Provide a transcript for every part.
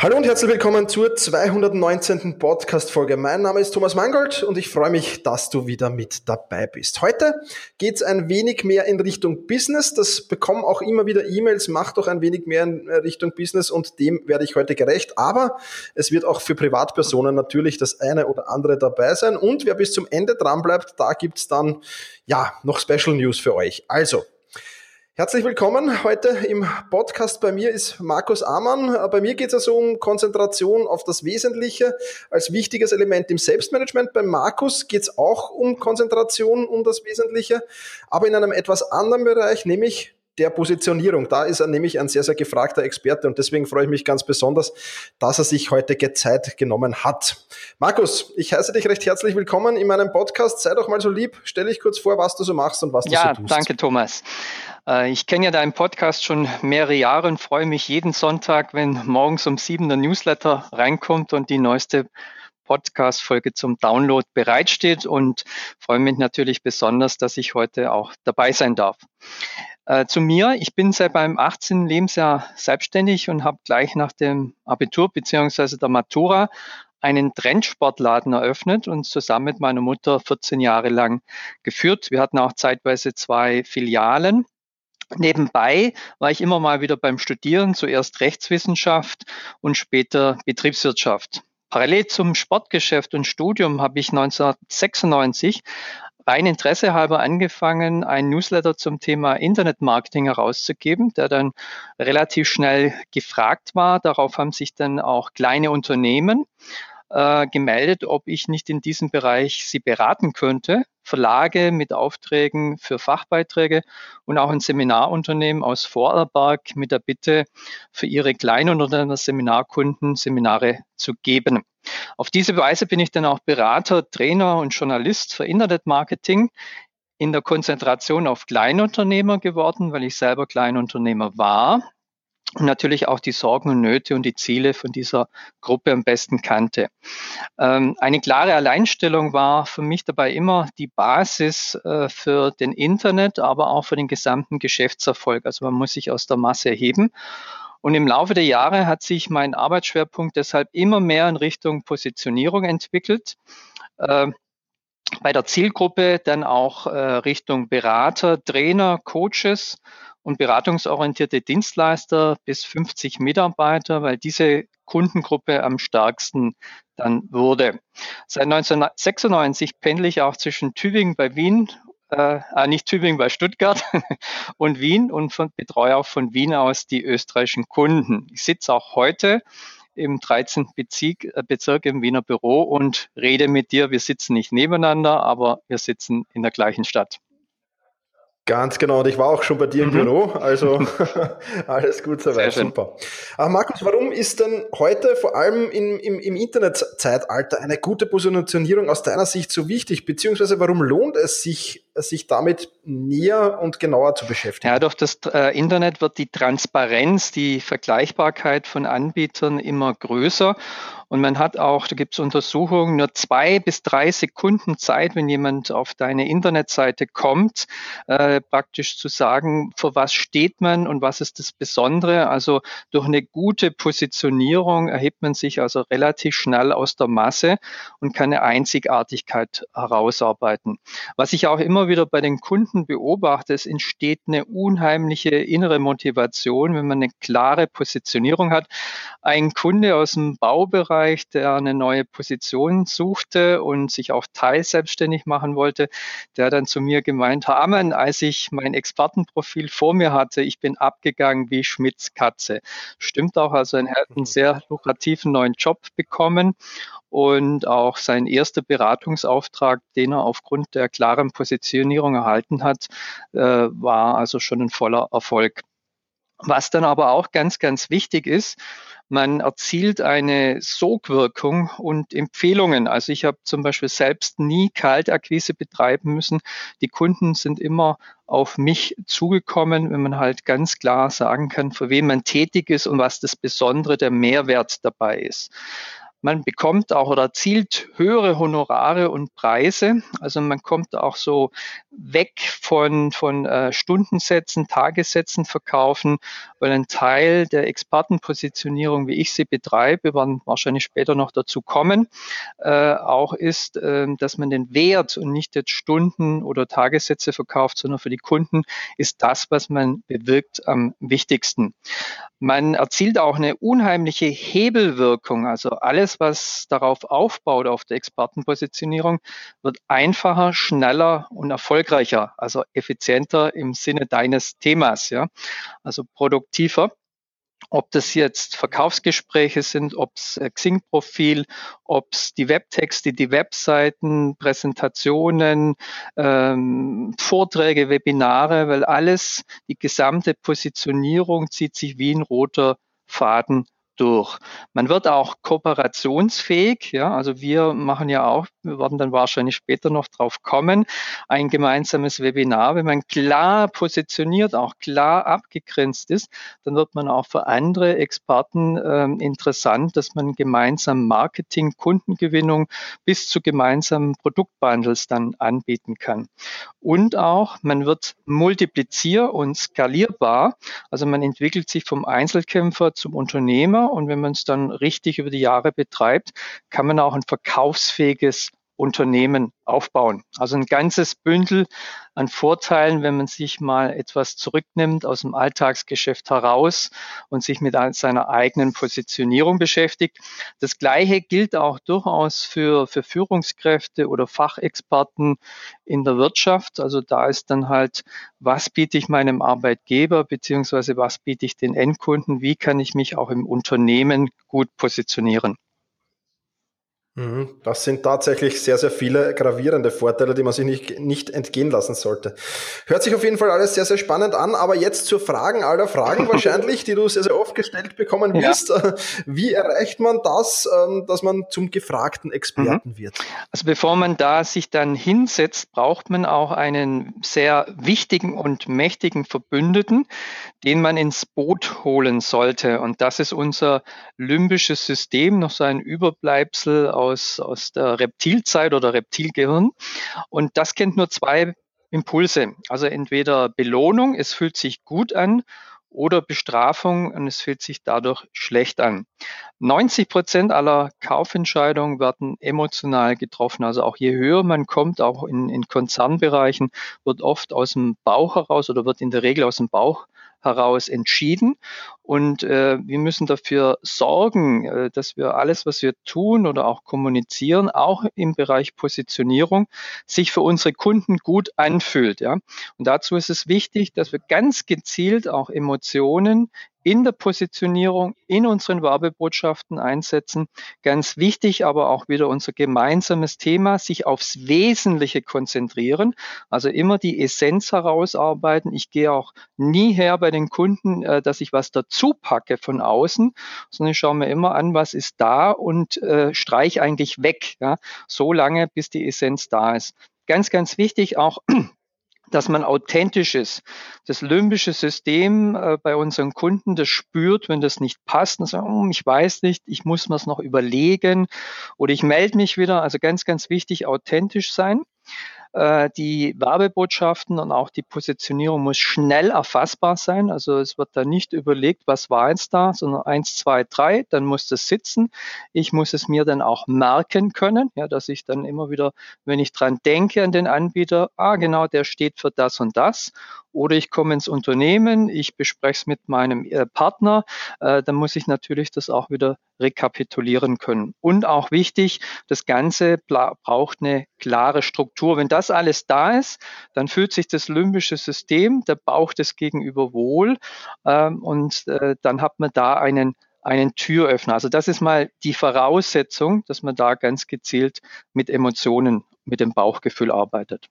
Hallo und herzlich willkommen zur 219. Podcast-Folge. Mein Name ist Thomas Mangold und ich freue mich, dass du wieder mit dabei bist. Heute geht es ein wenig mehr in Richtung Business. Das bekommen auch immer wieder E-Mails. Mach doch ein wenig mehr in Richtung Business und dem werde ich heute gerecht. Aber es wird auch für Privatpersonen natürlich das eine oder andere dabei sein. Und wer bis zum Ende dran bleibt, da gibt's dann ja noch Special News für euch. Also, Herzlich willkommen. Heute im Podcast bei mir ist Markus Amann. Bei mir geht es also um Konzentration auf das Wesentliche als wichtiges Element im Selbstmanagement. Bei Markus geht es auch um Konzentration, um das Wesentliche, aber in einem etwas anderen Bereich, nämlich der Positionierung. Da ist er nämlich ein sehr, sehr gefragter Experte und deswegen freue ich mich ganz besonders, dass er sich heute Zeit genommen hat. Markus, ich heiße dich recht herzlich willkommen in meinem Podcast. Sei doch mal so lieb, stell dich kurz vor, was du so machst und was du ja, so tust. Ja, danke Thomas. Äh, ich kenne ja deinen Podcast schon mehrere Jahre und freue mich jeden Sonntag, wenn morgens um sieben der Newsletter reinkommt und die neueste Podcast-Folge zum Download bereitsteht und freue mich natürlich besonders, dass ich heute auch dabei sein darf. Äh, zu mir, ich bin seit meinem 18. Lebensjahr selbstständig und habe gleich nach dem Abitur beziehungsweise der Matura einen Trendsportladen eröffnet und zusammen mit meiner Mutter 14 Jahre lang geführt. Wir hatten auch zeitweise zwei Filialen Nebenbei war ich immer mal wieder beim Studieren, zuerst Rechtswissenschaft und später Betriebswirtschaft. Parallel zum Sportgeschäft und Studium habe ich 1996 rein Interesse halber angefangen, einen Newsletter zum Thema Internetmarketing herauszugeben, der dann relativ schnell gefragt war. Darauf haben sich dann auch kleine Unternehmen äh, gemeldet, ob ich nicht in diesem Bereich sie beraten könnte. Verlage mit Aufträgen für Fachbeiträge und auch ein Seminarunternehmen aus Vorarlberg mit der Bitte, für ihre kleinen oder Seminarkunden Seminare zu geben. Auf diese Weise bin ich dann auch Berater, Trainer und Journalist für Internetmarketing in der Konzentration auf Kleinunternehmer geworden, weil ich selber Kleinunternehmer war und natürlich auch die Sorgen und Nöte und die Ziele von dieser Gruppe am besten kannte. Ähm, eine klare Alleinstellung war für mich dabei immer die Basis äh, für den Internet, aber auch für den gesamten Geschäftserfolg. Also man muss sich aus der Masse erheben. Und im Laufe der Jahre hat sich mein Arbeitsschwerpunkt deshalb immer mehr in Richtung Positionierung entwickelt. Äh, bei der Zielgruppe dann auch äh, Richtung Berater, Trainer, Coaches und beratungsorientierte Dienstleister bis 50 Mitarbeiter, weil diese Kundengruppe am stärksten dann wurde. Seit 1996 pendle ich auch zwischen Tübingen bei Wien, äh, ah, nicht Tübingen bei Stuttgart und Wien und von, betreue auch von Wien aus die österreichischen Kunden. Ich sitze auch heute im 13. Bezirk, äh, Bezirk im Wiener Büro und rede mit dir. Wir sitzen nicht nebeneinander, aber wir sitzen in der gleichen Stadt. Ganz genau, und ich war auch schon bei dir im mhm. Büro, also alles gut soweit, super. Aber Markus, warum ist denn heute vor allem im, im, im Internetzeitalter eine gute Positionierung aus deiner Sicht so wichtig, beziehungsweise warum lohnt es sich, sich damit näher und genauer zu beschäftigen? Ja, durch das äh, Internet wird die Transparenz, die Vergleichbarkeit von Anbietern immer größer und man hat auch, da gibt es Untersuchungen, nur zwei bis drei Sekunden Zeit, wenn jemand auf deine Internetseite kommt, äh, praktisch zu sagen, für was steht man und was ist das Besondere. Also durch eine gute Positionierung erhebt man sich also relativ schnell aus der Masse und kann eine Einzigartigkeit herausarbeiten. Was ich auch immer wieder bei den Kunden beobachte, es entsteht eine unheimliche innere Motivation, wenn man eine klare Positionierung hat. Ein Kunde aus dem Baubereich, Bereich, der eine neue Position suchte und sich auch teilselbstständig machen wollte, der dann zu mir gemeint, Herr Ammann, als ich mein Expertenprofil vor mir hatte, ich bin abgegangen wie Schmidts Katze. Stimmt auch, also er hat einen sehr lukrativen neuen Job bekommen und auch sein erster Beratungsauftrag, den er aufgrund der klaren Positionierung erhalten hat, äh, war also schon ein voller Erfolg. Was dann aber auch ganz, ganz wichtig ist, man erzielt eine Sogwirkung und Empfehlungen. Also ich habe zum Beispiel selbst nie Kaltakquise betreiben müssen. Die Kunden sind immer auf mich zugekommen, wenn man halt ganz klar sagen kann, für wen man tätig ist und was das Besondere, der Mehrwert dabei ist. Man bekommt auch oder erzielt höhere Honorare und Preise. Also man kommt auch so weg von, von äh, Stundensätzen, Tagessätzen verkaufen, weil ein Teil der Expertenpositionierung, wie ich sie betreibe, wir werden wahrscheinlich später noch dazu kommen, äh, auch ist, äh, dass man den Wert und nicht jetzt Stunden oder Tagessätze verkauft, sondern für die Kunden ist das, was man bewirkt, am wichtigsten. Man erzielt auch eine unheimliche Hebelwirkung. Also alles, was darauf aufbaut, auf der Expertenpositionierung, wird einfacher, schneller und erfolgreicher, also effizienter im Sinne deines Themas, ja. Also produktiver. Ob das jetzt Verkaufsgespräche sind, ob es äh, Xing-Profil, ob es die Webtexte, die Webseiten, Präsentationen, ähm, Vorträge, Webinare, weil alles, die gesamte Positionierung zieht sich wie ein roter Faden durch. Man wird auch kooperationsfähig, ja, also wir machen ja auch, wir werden dann wahrscheinlich später noch drauf kommen, ein gemeinsames Webinar. Wenn man klar positioniert, auch klar abgegrenzt ist, dann wird man auch für andere Experten äh, interessant, dass man gemeinsam Marketing, Kundengewinnung bis zu gemeinsamen Produktbundles dann anbieten kann. Und auch, man wird multiplizier- und skalierbar, also man entwickelt sich vom Einzelkämpfer zum Unternehmer und wenn man es dann richtig über die Jahre betreibt, kann man auch ein verkaufsfähiges Unternehmen aufbauen. Also ein ganzes Bündel an Vorteilen, wenn man sich mal etwas zurücknimmt aus dem Alltagsgeschäft heraus und sich mit seiner eigenen Positionierung beschäftigt. Das Gleiche gilt auch durchaus für, für Führungskräfte oder Fachexperten in der Wirtschaft. Also da ist dann halt, was biete ich meinem Arbeitgeber beziehungsweise was biete ich den Endkunden? Wie kann ich mich auch im Unternehmen gut positionieren? Mhm. Das sind tatsächlich sehr, sehr viele gravierende Vorteile, die man sich nicht, nicht entgehen lassen sollte. Hört sich auf jeden Fall alles sehr, sehr spannend an, aber jetzt zur Fragen aller Fragen wahrscheinlich, die du sehr, sehr oft gestellt bekommen wirst. Ja. Wie erreicht man das, ähm, dass man zum gefragten Experten mhm. wird? Also bevor man da sich dann hinsetzt, braucht man auch einen sehr wichtigen und mächtigen Verbündeten, den man ins Boot holen sollte. Und das ist unser limbisches System, noch so ein Überbleibsel aus aus, aus der Reptilzeit oder Reptilgehirn. Und das kennt nur zwei Impulse. Also entweder Belohnung, es fühlt sich gut an, oder Bestrafung und es fühlt sich dadurch schlecht an. 90 Prozent aller Kaufentscheidungen werden emotional getroffen. Also auch je höher man kommt, auch in, in Konzernbereichen, wird oft aus dem Bauch heraus oder wird in der Regel aus dem Bauch heraus entschieden. Und äh, wir müssen dafür sorgen, äh, dass wir alles, was wir tun oder auch kommunizieren, auch im Bereich Positionierung, sich für unsere Kunden gut anfühlt. Ja? Und dazu ist es wichtig, dass wir ganz gezielt auch Emotionen in der Positionierung, in unseren Werbebotschaften einsetzen. Ganz wichtig aber auch wieder unser gemeinsames Thema, sich aufs Wesentliche konzentrieren, also immer die Essenz herausarbeiten. Ich gehe auch nie her bei den Kunden, äh, dass ich was dazu packe von außen, sondern ich schaue mir immer an, was ist da und äh, streich eigentlich weg, ja, so lange, bis die Essenz da ist. Ganz, ganz wichtig auch dass man authentisch ist. Das limbische System äh, bei unseren Kunden, das spürt, wenn das nicht passt, und sagt, oh, ich weiß nicht, ich muss mir es noch überlegen oder ich melde mich wieder. Also ganz, ganz wichtig, authentisch sein. Äh, die Werbebotschaften und auch die Positionierung muss schnell erfassbar sein. Also es wird da nicht überlegt, was war jetzt da, sondern eins, zwei, drei, dann muss das sitzen. Ich muss es mir dann auch merken können, ja, dass ich dann immer wieder, wenn ich dran denke an den Anbieter, ah, genau, der steht für das und das oder ich komme ins Unternehmen, ich bespreche es mit meinem äh, Partner, äh, dann muss ich natürlich das auch wieder rekapitulieren können. Und auch wichtig, das Ganze braucht eine klare Struktur. Wenn das alles da ist, dann fühlt sich das limbische System, der Bauch des Gegenüber wohl ähm, und äh, dann hat man da einen einen Türöffner. Also das ist mal die Voraussetzung, dass man da ganz gezielt mit Emotionen, mit dem Bauchgefühl arbeitet.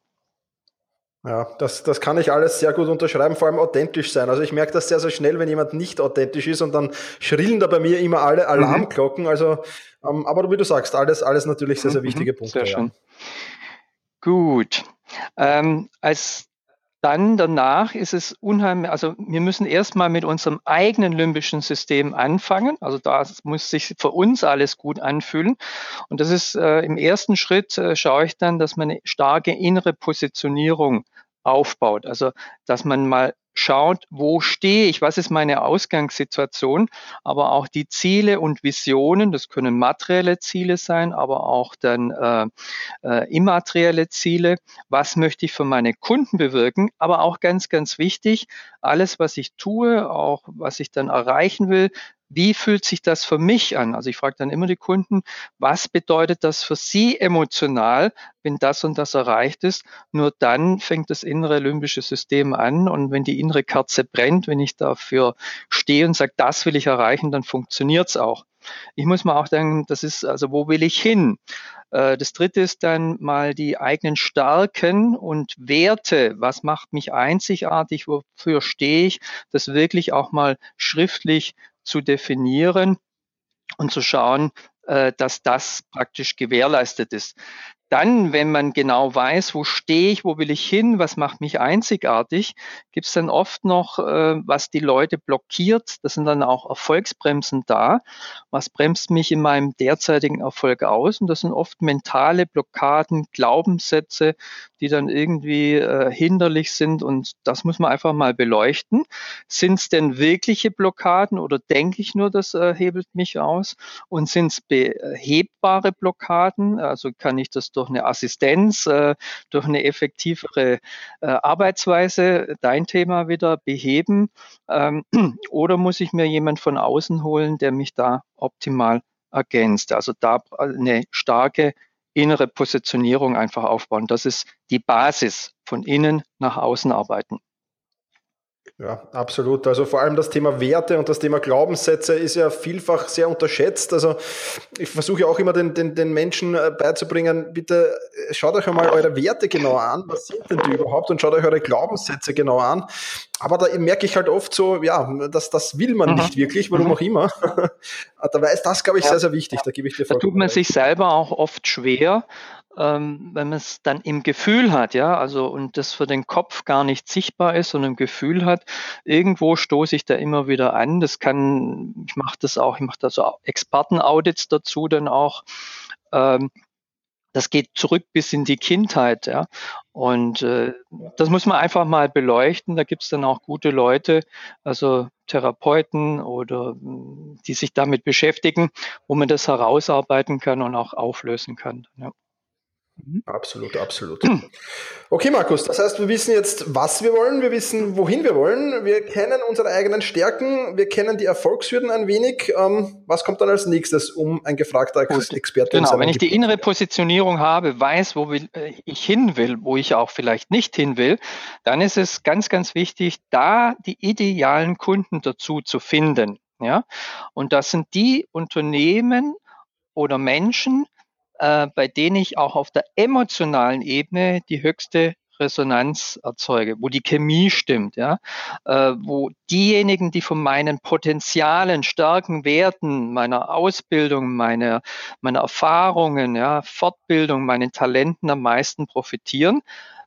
Ja, das, das kann ich alles sehr gut unterschreiben, vor allem authentisch sein. Also ich merke das sehr, sehr schnell, wenn jemand nicht authentisch ist und dann schrillen da bei mir immer alle mhm. Alarmglocken. Also, ähm, aber wie du sagst, alles, alles natürlich sehr, sehr mhm, wichtige Punkte. Sehr schön. Ja. Gut. Ähm, als dann danach ist es unheimlich, also wir müssen erstmal mit unserem eigenen limbischen System anfangen. Also da muss sich für uns alles gut anfühlen. Und das ist äh, im ersten Schritt äh, schaue ich dann, dass man eine starke innere Positionierung aufbaut. Also dass man mal schaut, wo stehe ich, was ist meine Ausgangssituation, aber auch die Ziele und Visionen, das können materielle Ziele sein, aber auch dann äh, äh, immaterielle Ziele, was möchte ich für meine Kunden bewirken, aber auch ganz, ganz wichtig, alles, was ich tue, auch was ich dann erreichen will, wie fühlt sich das für mich an? Also ich frage dann immer die Kunden, was bedeutet das für sie emotional, wenn das und das erreicht ist? Nur dann fängt das innere limbische System an und wenn die innere Kerze brennt, wenn ich dafür stehe und sage, das will ich erreichen, dann funktioniert es auch. Ich muss mal auch denken, das ist, also wo will ich hin? Äh, das dritte ist dann mal die eigenen Stärken und Werte. Was macht mich einzigartig? Wofür stehe ich? Das wirklich auch mal schriftlich zu definieren und zu schauen, äh, dass das praktisch gewährleistet ist. Dann, wenn man genau weiß, wo stehe ich, wo will ich hin, was macht mich einzigartig, gibt es dann oft noch, äh, was die Leute blockiert. Das sind dann auch Erfolgsbremsen da. Was bremst mich in meinem derzeitigen Erfolg aus? Und das sind oft mentale Blockaden, Glaubenssätze, die dann irgendwie äh, hinderlich sind. Und das muss man einfach mal beleuchten. Sind es denn wirkliche Blockaden oder denke ich nur, das äh, hebelt mich aus? Und sind es behebbare Blockaden? Also kann ich das durch eine Assistenz, äh, durch eine effektivere äh, Arbeitsweise, dein Thema wieder beheben? Ähm, oder muss ich mir jemand von außen holen, der mich da optimal ergänzt? Also da eine starke innere Positionierung einfach aufbauen. Das ist die Basis von innen nach außen arbeiten. Ja, absolut. Also vor allem das Thema Werte und das Thema Glaubenssätze ist ja vielfach sehr unterschätzt. Also ich versuche auch immer den, den, den Menschen äh, beizubringen, bitte äh, schaut euch einmal eure Werte genauer an. Was sind denn die überhaupt? Und schaut euch eure Glaubenssätze genauer an. Aber da merke ich halt oft so, ja, das, das will man mhm. nicht wirklich, warum mhm. auch immer. Dabei ist das, glaube ich, sehr, sehr wichtig. Da gebe ich dir Da tut man sich selber auch oft schwer, ähm, wenn man es dann im Gefühl hat, ja, also und das für den Kopf gar nicht sichtbar ist, sondern im Gefühl hat, irgendwo stoße ich da immer wieder an. Das kann, ich mache das auch, ich mache da so Expertenaudits dazu dann auch. Ähm, das geht zurück bis in die Kindheit, ja. Und äh, das muss man einfach mal beleuchten. Da gibt es dann auch gute Leute, also Therapeuten oder die sich damit beschäftigen, wo man das herausarbeiten kann und auch auflösen kann. Ja. Mhm. Absolut, absolut. Okay, Markus, das heißt, wir wissen jetzt, was wir wollen, wir wissen, wohin wir wollen, wir kennen unsere eigenen Stärken, wir kennen die Erfolgshürden ein wenig. Ähm, was kommt dann als nächstes, um ein gefragter Gut, Experte Genau, wenn ich die innere Positionierung habe, weiß, wo äh, ich hin will, wo ich auch vielleicht nicht hin will, dann ist es ganz, ganz wichtig, da die idealen Kunden dazu zu finden. Ja, und das sind die Unternehmen oder Menschen, äh, bei denen ich auch auf der emotionalen Ebene die höchste Resonanz erzeuge, wo die Chemie stimmt, ja, äh, wo diejenigen, die von meinen Potenzialen, Stärken, Werten, meiner Ausbildung, meiner, meiner Erfahrungen, ja, Fortbildung, meinen Talenten am meisten profitieren,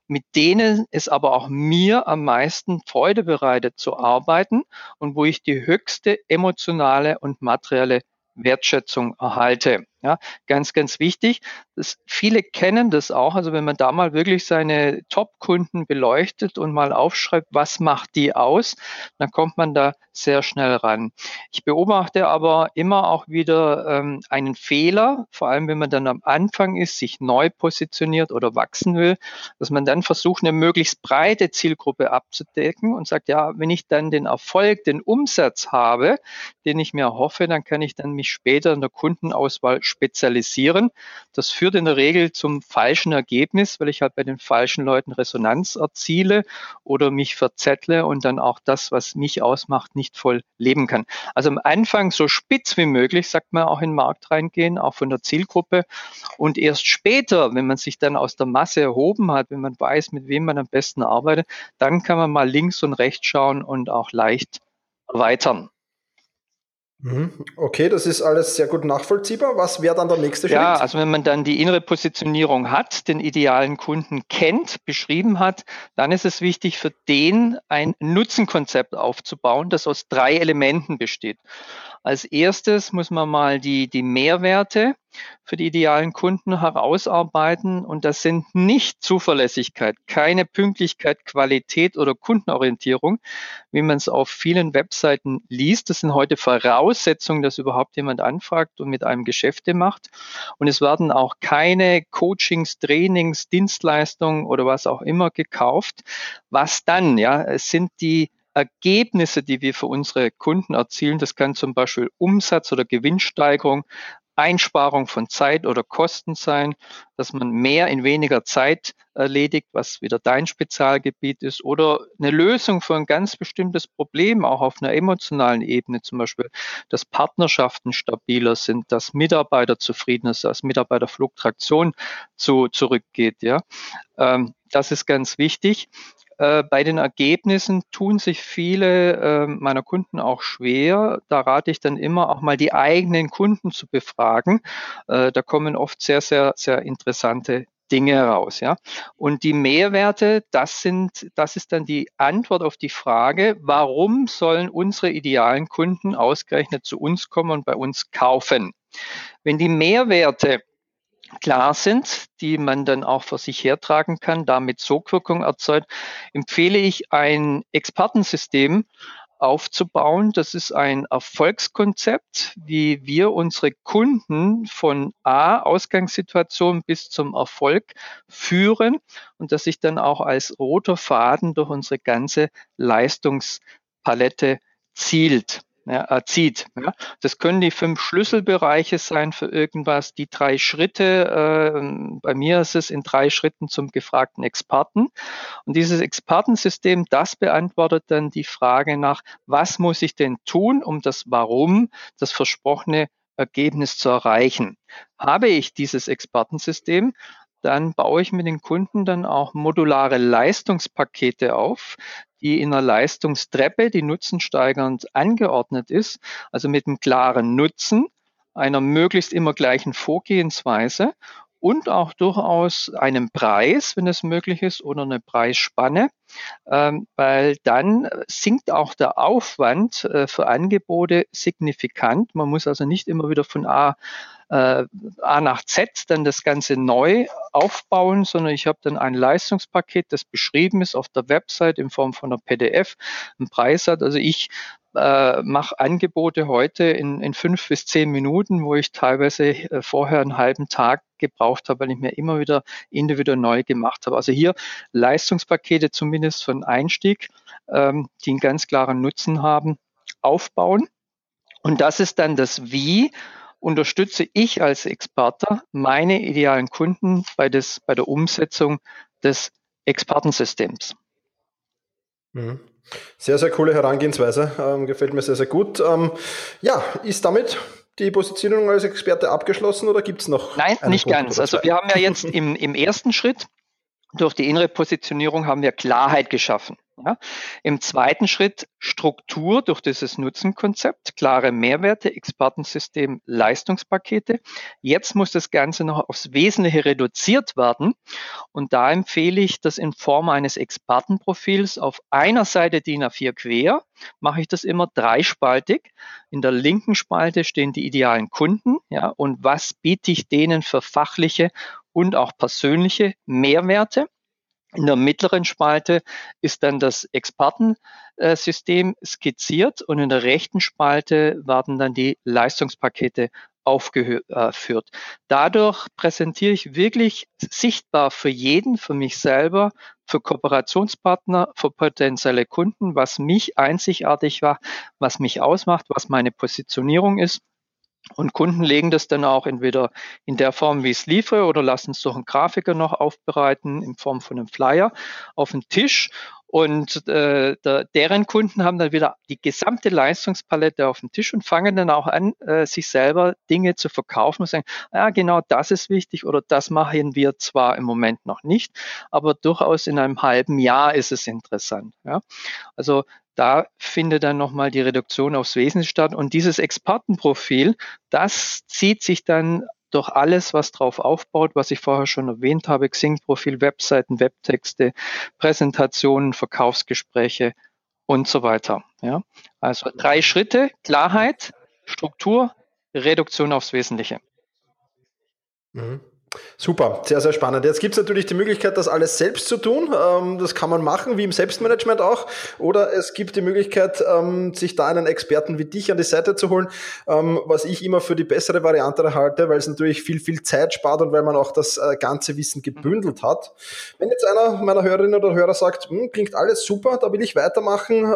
mit denen es aber auch mir am meisten Freude bereitet zu arbeiten und wo ich die höchste emotionale und materielle Wertschätzung erhalte. Ja, ganz, ganz wichtig. Das, viele kennen das auch. Also wenn man da mal wirklich seine Top-Kunden beleuchtet und mal aufschreibt, was macht die aus, dann kommt man da sehr schnell ran. Ich beobachte aber immer auch wieder ähm, einen Fehler, vor allem wenn man dann am Anfang ist, sich neu positioniert oder wachsen will, dass man dann versucht, eine möglichst breite Zielgruppe abzudecken und sagt, ja, wenn ich dann den Erfolg, den Umsatz habe, den ich mir hoffe, dann kann ich dann mich später in der Kundenauswahl spezialisieren. Das führt in der Regel zum falschen Ergebnis, weil ich halt bei den falschen Leuten Resonanz erziele oder mich verzettle und dann auch das, was mich ausmacht, nicht voll leben kann. Also am Anfang so spitz wie möglich, sagt man auch in den Markt reingehen, auch von der Zielgruppe. Und erst später, wenn man sich dann aus der Masse erhoben hat, wenn man weiß, mit wem man am besten arbeitet, dann kann man mal links und rechts schauen und auch leicht erweitern. Mhm. Okay, das ist alles sehr gut nachvollziehbar. Was wäre dann der nächste Schritt? Ja, also wenn man dann die innere Positionierung hat, den idealen Kunden kennt, beschrieben hat, dann ist es wichtig, für den ein Nutzenkonzept aufzubauen, das aus drei Elementen besteht. Als erstes muss man mal die, die Mehrwerte für die idealen Kunden herausarbeiten. Und das sind nicht Zuverlässigkeit, keine Pünktlichkeit, Qualität oder Kundenorientierung, wie man es auf vielen Webseiten liest. Das sind heute Voraussetzungen, dass überhaupt jemand anfragt und mit einem Geschäfte macht. Und es werden auch keine Coachings, Trainings, Dienstleistungen oder was auch immer gekauft. Was dann? Ja, es sind die Ergebnisse, die wir für unsere Kunden erzielen, das kann zum Beispiel Umsatz oder Gewinnsteigerung, Einsparung von Zeit oder Kosten sein, dass man mehr in weniger Zeit erledigt, was wieder dein Spezialgebiet ist, oder eine Lösung für ein ganz bestimmtes Problem, auch auf einer emotionalen Ebene, zum Beispiel, dass Partnerschaften stabiler sind, dass Mitarbeiter zufriedener sind, dass Mitarbeiterfluktuation zu, zurückgeht. Ja, ähm, das ist ganz wichtig. Äh, bei den Ergebnissen tun sich viele äh, meiner Kunden auch schwer. Da rate ich dann immer auch mal die eigenen Kunden zu befragen. Äh, da kommen oft sehr, sehr, sehr interessante Dinge heraus, ja. Und die Mehrwerte, das sind, das ist dann die Antwort auf die Frage, warum sollen unsere idealen Kunden ausgerechnet zu uns kommen und bei uns kaufen? Wenn die Mehrwerte klar sind, die man dann auch vor sich hertragen kann, damit Sogwirkung erzeugt, empfehle ich ein Expertensystem aufzubauen. Das ist ein Erfolgskonzept, wie wir unsere Kunden von A, Ausgangssituation bis zum Erfolg führen und das sich dann auch als roter Faden durch unsere ganze Leistungspalette zielt ja, erzieht. Ja. Das können die fünf Schlüsselbereiche sein für irgendwas, die drei Schritte. Äh, bei mir ist es in drei Schritten zum gefragten Experten. Und dieses Expertensystem, das beantwortet dann die Frage nach, was muss ich denn tun, um das Warum, das versprochene Ergebnis zu erreichen. Habe ich dieses Expertensystem, dann baue ich mit den Kunden dann auch modulare Leistungspakete auf, die in einer Leistungstreppe, die nutzensteigernd angeordnet ist, also mit einem klaren Nutzen, einer möglichst immer gleichen Vorgehensweise und auch durchaus einem Preis, wenn es möglich ist, oder eine Preisspanne, ähm, weil dann sinkt auch der Aufwand äh, für Angebote signifikant. Man muss also nicht immer wieder von A äh, A nach Z dann das Ganze neu aufbauen, sondern ich habe dann ein Leistungspaket, das beschrieben ist auf der Website in Form von einer PDF, einen Preis hat. Also ich äh, mache Angebote heute in, in fünf bis zehn Minuten, wo ich teilweise äh, vorher einen halben Tag gebraucht habe, weil ich mir immer wieder individuell neu gemacht habe. Also hier Leistungspakete zumindest von Einstieg, ähm, die einen ganz klaren Nutzen haben, aufbauen. Und das ist dann das Wie unterstütze ich als Experte meine idealen Kunden bei, des, bei der Umsetzung des Expertensystems. Mhm. Sehr, sehr coole Herangehensweise. Ähm, gefällt mir sehr, sehr gut. Ähm, ja, ist damit die Positionierung als Experte abgeschlossen oder gibt es noch? Nein, nicht Punkt ganz. Also wir haben ja jetzt im, im ersten Schritt durch die innere Positionierung haben wir Klarheit geschaffen. Ja. Im zweiten Schritt Struktur durch dieses Nutzenkonzept, klare Mehrwerte, Expertensystem, Leistungspakete. Jetzt muss das Ganze noch aufs Wesentliche reduziert werden. Und da empfehle ich das in Form eines Expertenprofils auf einer Seite DIN A4 quer, mache ich das immer dreispaltig. In der linken Spalte stehen die idealen Kunden, ja, und was biete ich denen für fachliche und auch persönliche Mehrwerte. In der mittleren Spalte ist dann das Expertensystem skizziert und in der rechten Spalte werden dann die Leistungspakete aufgeführt. Dadurch präsentiere ich wirklich sichtbar für jeden, für mich selber, für Kooperationspartner, für potenzielle Kunden, was mich einzigartig war, was mich ausmacht, was meine Positionierung ist und Kunden legen das dann auch entweder in der Form, wie ich es liefere, oder lassen es durch einen Grafiker noch aufbereiten in Form von einem Flyer auf den Tisch. Und äh, der, deren Kunden haben dann wieder die gesamte Leistungspalette auf dem Tisch und fangen dann auch an, äh, sich selber Dinge zu verkaufen und sagen, ja, genau das ist wichtig oder das machen wir zwar im Moment noch nicht, aber durchaus in einem halben Jahr ist es interessant. Ja? Also Da findet dann nochmal die Reduktion aufs Wesen statt. Und dieses Expertenprofil, das zieht sich dann durch alles, was drauf aufbaut, was ich vorher schon erwähnt habe, Xing-Profil, Webseiten, Webtexte, Präsentationen, Verkaufsgespräche und so weiter. Ja? Also drei Schritte, Klarheit, Struktur, Reduktion aufs Wesentliche. Mhm. Super, sehr, sehr spannend. Jetzt gibt es natürlich die Möglichkeit, das alles selbst zu tun. Ähm, das kann man machen, wie im Selbstmanagement auch. Oder es gibt die Möglichkeit, ähm, sich da einen Experten wie dich an die Seite zu holen, ähm, was ich immer für die bessere Variante halte, weil es natürlich viel, viel Zeit spart und weil man auch das äh, ganze Wissen gebündelt hat. Wenn jetzt einer meiner Hörerinnen oder Hörer sagt, hm, klingt alles super, da will ich weitermachen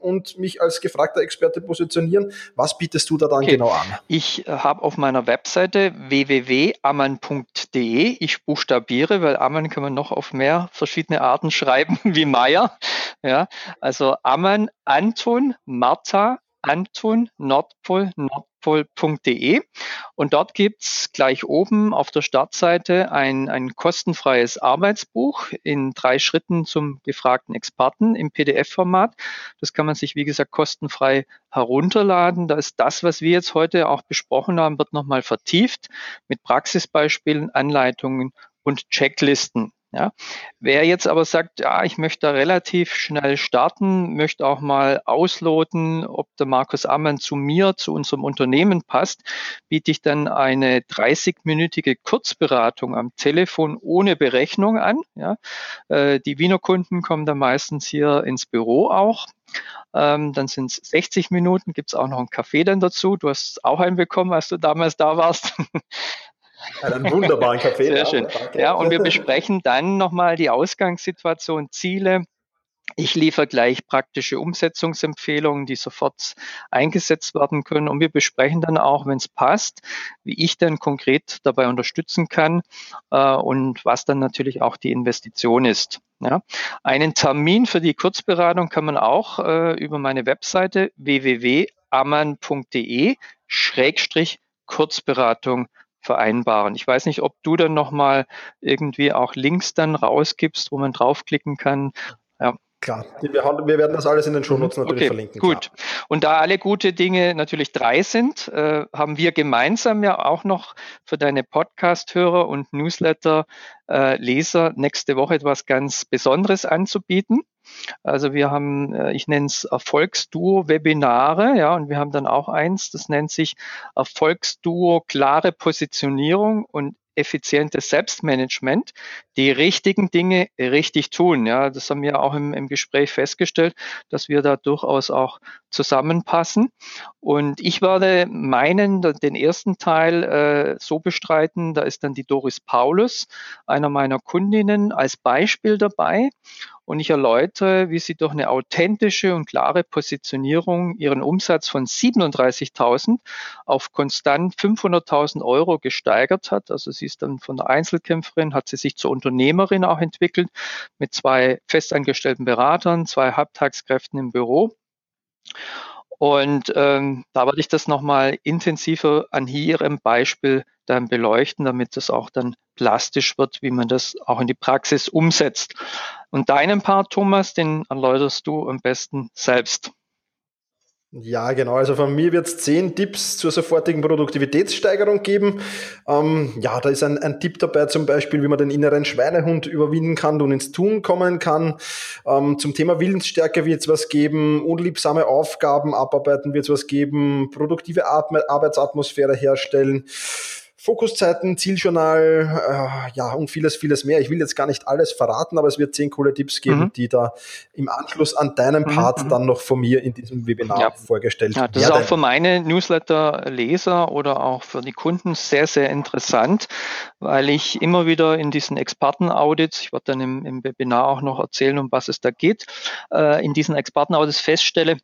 und mich als gefragter Experte positionieren, was bietest du da dann okay. genau an? Ich äh, habe auf meiner Webseite www.amman.com ammann.de. Ich buchstabiere, weil Ammann kann man noch auf mehr verschiedene Arten schreiben wie Meier. Ja, also Ammann, Anton, Martha, Anton, Nordpol, Nordpol nordpol.de und dort gibt's gleich oben auf der Startseite ein, ein kostenfreies Arbeitsbuch in drei Schritten zum gefragten Experten im PDF-Format. Das kann man sich, wie gesagt, kostenfrei herunterladen. Da ist das, was wir jetzt heute auch besprochen haben, wird nochmal vertieft mit Praxisbeispielen, Anleitungen und Checklisten. Ja. Wer jetzt aber sagt, ja, ich möchte da relativ schnell starten, möchte auch mal ausloten, ob der Markus Ammann zu mir, zu unserem Unternehmen passt, biete ich dann eine 30-minütige Kurzberatung am Telefon ohne Berechnung an. Ja. Äh, die Wiener Kunden kommen dann meistens hier ins Büro auch. Ähm, dann sind es 60 Minuten, gibt es auch noch einen Kaffee dann dazu. Du hast auch einen bekommen, als du damals da warst. Einen wunderbaren Kaffee. Sehr schön. Ja, und wir besprechen dann nochmal die Ausgangssituation, Ziele. Ich liefere gleich praktische Umsetzungsempfehlungen, die sofort eingesetzt werden können. Und wir besprechen dann auch, wenn es passt, wie ich dann konkret dabei unterstützen kann äh, und was dann natürlich auch die Investition ist. Ja. Einen Termin für die Kurzberatung kann man auch äh, über meine Webseite www.ammann.de Schrägstrich Kurzberatung vereinbaren. Ich weiß nicht, ob du dann nochmal irgendwie auch Links dann rausgibst, wo man draufklicken kann. Klar, wir, wir werden das alles in den Shownotes mhm. natürlich okay, verlinken. Gut. Klar. Und da alle gute Dinge natürlich drei sind, äh, haben wir gemeinsam ja auch noch für deine Podcast-Hörer und Newsletter-Leser äh, nächste Woche etwas ganz Besonderes anzubieten. Also wir haben, äh, ich nenne es Erfolgsduo-Webinare, ja, und wir haben dann auch eins, das nennt sich Erfolgsduo klare Positionierung und effizientes Selbstmanagement, die richtigen Dinge richtig tun. Ja, das haben wir auch im, im Gespräch festgestellt, dass wir da durchaus auch zusammenpassen. Und ich werde meinen, den ersten Teil äh, so bestreiten, da ist dann die Doris Paulus, einer meiner Kundinnen, als Beispiel dabei und ich erläutere, wie sie durch eine authentische und klare Positionierung ihren Umsatz von 37.000 auf konstant 500.000 Euro gesteigert hat. Also sie ist dann von der Einzelkämpferin, hat sie sich zur Unternehmerin auch entwickelt mit zwei festangestellten Beratern, zwei Halbtagskräften im Büro. Und ähm, da werde ich das nochmal intensiver an ihrem Beispiel dann beleuchten, damit das auch dann plastisch wird, wie man das auch in die Praxis umsetzt. Und deinen Part, Thomas, den erläuterst du am besten selbst. Ja, genau. Also von mir wird es zehn Tipps zur sofortigen Produktivitätssteigerung geben. Ähm, ja, da ist ein, ein, Tipp dabei, zum Beispiel, wie man den inneren Schweinehund überwinden kann und ins Tun kommen kann. Ähm, zum Thema Willensstärke wird es was geben, unliebsame Aufgaben abarbeiten wird es was geben, produktive Arbeitsatmosphäre herstellen. Fokuszeiten, Zieljournal, äh, ja, und vieles, vieles mehr. Ich will jetzt gar nicht alles verraten, aber es wird zehn coole Tipps geben, mhm. die da im Anschluss an deinem mhm, Part mhm. dann noch von mir in diesem Webinar ja. vorgestellt werden. Ja, das werden. ist auch für meine Newsletter-Leser oder auch für die Kunden sehr, sehr interessant, weil ich immer wieder in diesen Experten-Audits, ich werde dann im, im Webinar auch noch erzählen, um was es da geht, äh, in diesen Experten-Audits feststelle,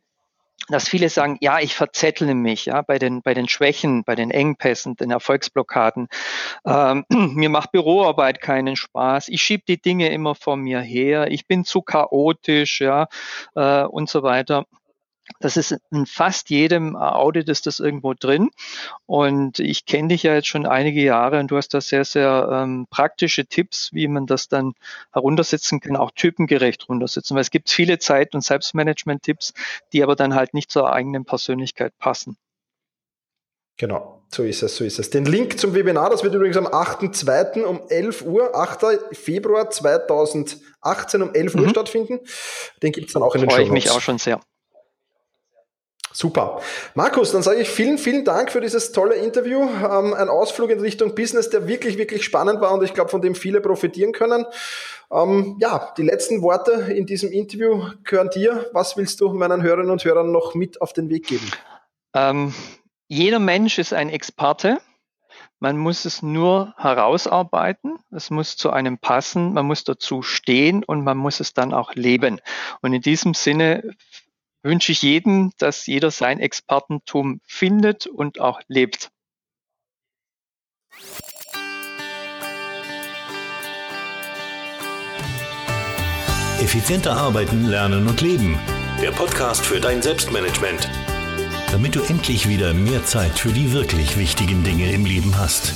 dass viele sagen, ja, ich verzettle mich, ja, bei den, bei den Schwächen, bei den Engpässen, den Erfolgsblockaden. Ähm, mir macht Büroarbeit keinen Spaß. Ich schiebe die Dinge immer vor mir her. Ich bin zu chaotisch, ja, äh, und so weiter. Das ist in fast jedem Audit ist das irgendwo drin. Und ich kenne dich ja jetzt schon einige Jahre und du hast da sehr, sehr ähm, praktische Tipps, wie man das dann heruntersetzen kann, auch typengerecht runtersetzen. Weil es gibt viele Zeit- und Selbstmanagement-Tipps, die aber dann halt nicht zur eigenen Persönlichkeit passen. Genau, so ist es, so ist es. Den Link zum Webinar, das wird übrigens am 8.2. um 11 Uhr, 8. Februar 2018 um 11 mhm. Uhr stattfinden. Den gibt es dann auch in den Show Freue ich mich auch schon sehr. Super. Markus, dann sage ich vielen, vielen Dank für dieses tolle Interview. Ähm, ein Ausflug in Richtung Business, der wirklich, wirklich spannend war und ich glaube, von dem viele profitieren können. Ähm, ja, die letzten Worte in diesem Interview gehören dir. Was willst du meinen Hörerinnen und Hörern noch mit auf den Weg geben? Ähm, jeder Mensch ist ein Experte. Man muss es nur herausarbeiten. Es muss zu einem passen. Man muss dazu stehen und man muss es dann auch leben. Und in diesem Sinne wünsche ich jedem, dass jeder sein Expertentum findet und auch lebt. Effizienter arbeiten, lernen und leben. Der Podcast für dein Selbstmanagement. Damit du endlich wieder mehr Zeit für die wirklich wichtigen Dinge im Leben hast.